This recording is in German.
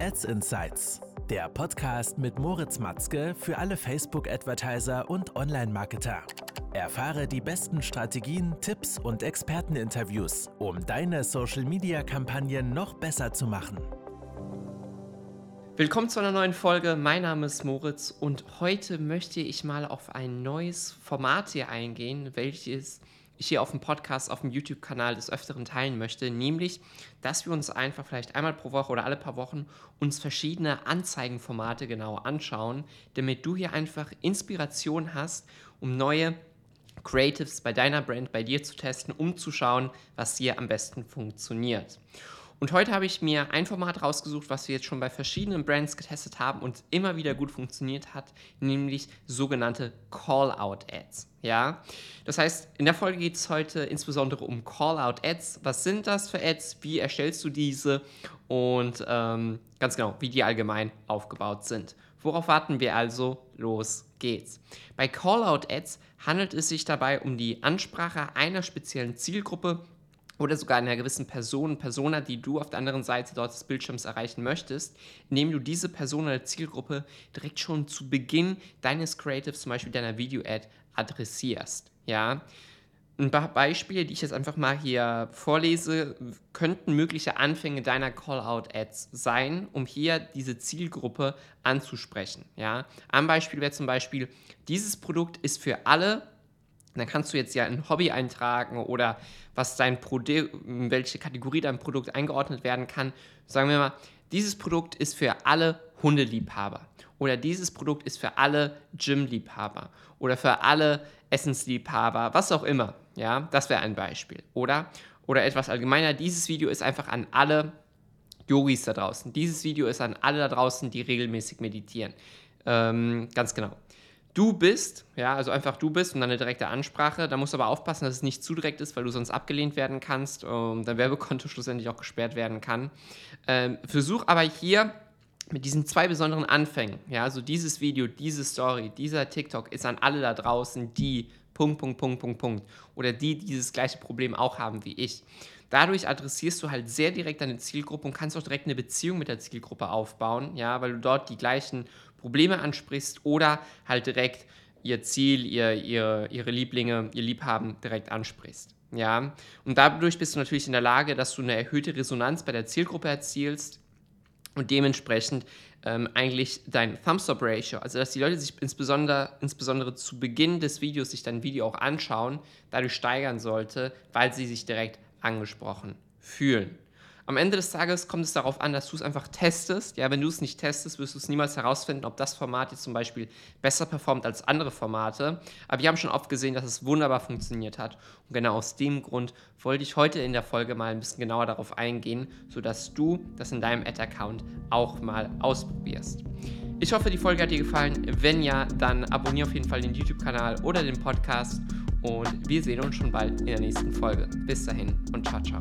Ads Insights, der Podcast mit Moritz Matzke für alle Facebook-Advertiser und Online-Marketer. Erfahre die besten Strategien, Tipps und Experteninterviews, um deine Social-Media-Kampagnen noch besser zu machen. Willkommen zu einer neuen Folge. Mein Name ist Moritz und heute möchte ich mal auf ein neues Format hier eingehen, welches ich hier auf dem Podcast, auf dem YouTube-Kanal des Öfteren teilen möchte, nämlich, dass wir uns einfach vielleicht einmal pro Woche oder alle paar Wochen uns verschiedene Anzeigenformate genau anschauen, damit du hier einfach Inspiration hast, um neue Creatives bei deiner Brand, bei dir zu testen, um zu schauen, was hier am besten funktioniert. Und heute habe ich mir ein Format rausgesucht, was wir jetzt schon bei verschiedenen Brands getestet haben und immer wieder gut funktioniert hat, nämlich sogenannte Call-out-Ads. Ja, das heißt, in der Folge geht es heute insbesondere um Call-out-Ads. Was sind das für Ads? Wie erstellst du diese? Und ähm, ganz genau, wie die allgemein aufgebaut sind. Worauf warten wir also? Los geht's. Bei Call-out-Ads handelt es sich dabei um die Ansprache einer speziellen Zielgruppe oder sogar einer gewissen Person, Persona, die du auf der anderen Seite dort des Bildschirms erreichen möchtest, indem du diese Person oder Zielgruppe direkt schon zu Beginn deines Creatives, zum Beispiel deiner Video-Ad, adressierst. Ja? Ein paar Beispiele, die ich jetzt einfach mal hier vorlese, könnten mögliche Anfänge deiner Call-out-Ads sein, um hier diese Zielgruppe anzusprechen. Ja? Ein Beispiel wäre zum Beispiel, dieses Produkt ist für alle dann kannst du jetzt ja ein Hobby eintragen oder was dein Produkt, in welche Kategorie dein Produkt eingeordnet werden kann. Sagen wir mal, dieses Produkt ist für alle Hundeliebhaber oder dieses Produkt ist für alle Gymliebhaber oder für alle Essensliebhaber, was auch immer. Ja, das wäre ein Beispiel. Oder, oder etwas allgemeiner, dieses Video ist einfach an alle Yogis da draußen. Dieses Video ist an alle da draußen, die regelmäßig meditieren. Ähm, ganz genau du bist, ja, also einfach du bist und dann eine direkte Ansprache. Da musst du aber aufpassen, dass es nicht zu direkt ist, weil du sonst abgelehnt werden kannst und dein Werbekonto schlussendlich auch gesperrt werden kann. Ähm, versuch aber hier mit diesen zwei besonderen Anfängen, ja, also dieses Video, diese Story, dieser TikTok ist an alle da draußen, die Punkt, Punkt, Punkt, Punkt, Punkt oder die dieses gleiche Problem auch haben wie ich. Dadurch adressierst du halt sehr direkt deine Zielgruppe und kannst auch direkt eine Beziehung mit der Zielgruppe aufbauen, ja, weil du dort die gleichen Probleme ansprichst oder halt direkt ihr Ziel, ihr, ihr, ihre Lieblinge, ihr Liebhaben direkt ansprichst. Ja, und dadurch bist du natürlich in der Lage, dass du eine erhöhte Resonanz bei der Zielgruppe erzielst und dementsprechend ähm, eigentlich dein Thumbs-Up-Ratio, also dass die Leute sich insbesondere, insbesondere zu Beginn des Videos sich dein Video auch anschauen, dadurch steigern sollte, weil sie sich direkt angesprochen fühlen. Am Ende des Tages kommt es darauf an, dass du es einfach testest. Ja, wenn du es nicht testest, wirst du es niemals herausfinden, ob das Format jetzt zum Beispiel besser performt als andere Formate. Aber wir haben schon oft gesehen, dass es wunderbar funktioniert hat. Und genau aus dem Grund wollte ich heute in der Folge mal ein bisschen genauer darauf eingehen, sodass du das in deinem Ad-Account auch mal ausprobierst. Ich hoffe, die Folge hat dir gefallen. Wenn ja, dann abonniere auf jeden Fall den YouTube-Kanal oder den Podcast. Und wir sehen uns schon bald in der nächsten Folge. Bis dahin und ciao, ciao.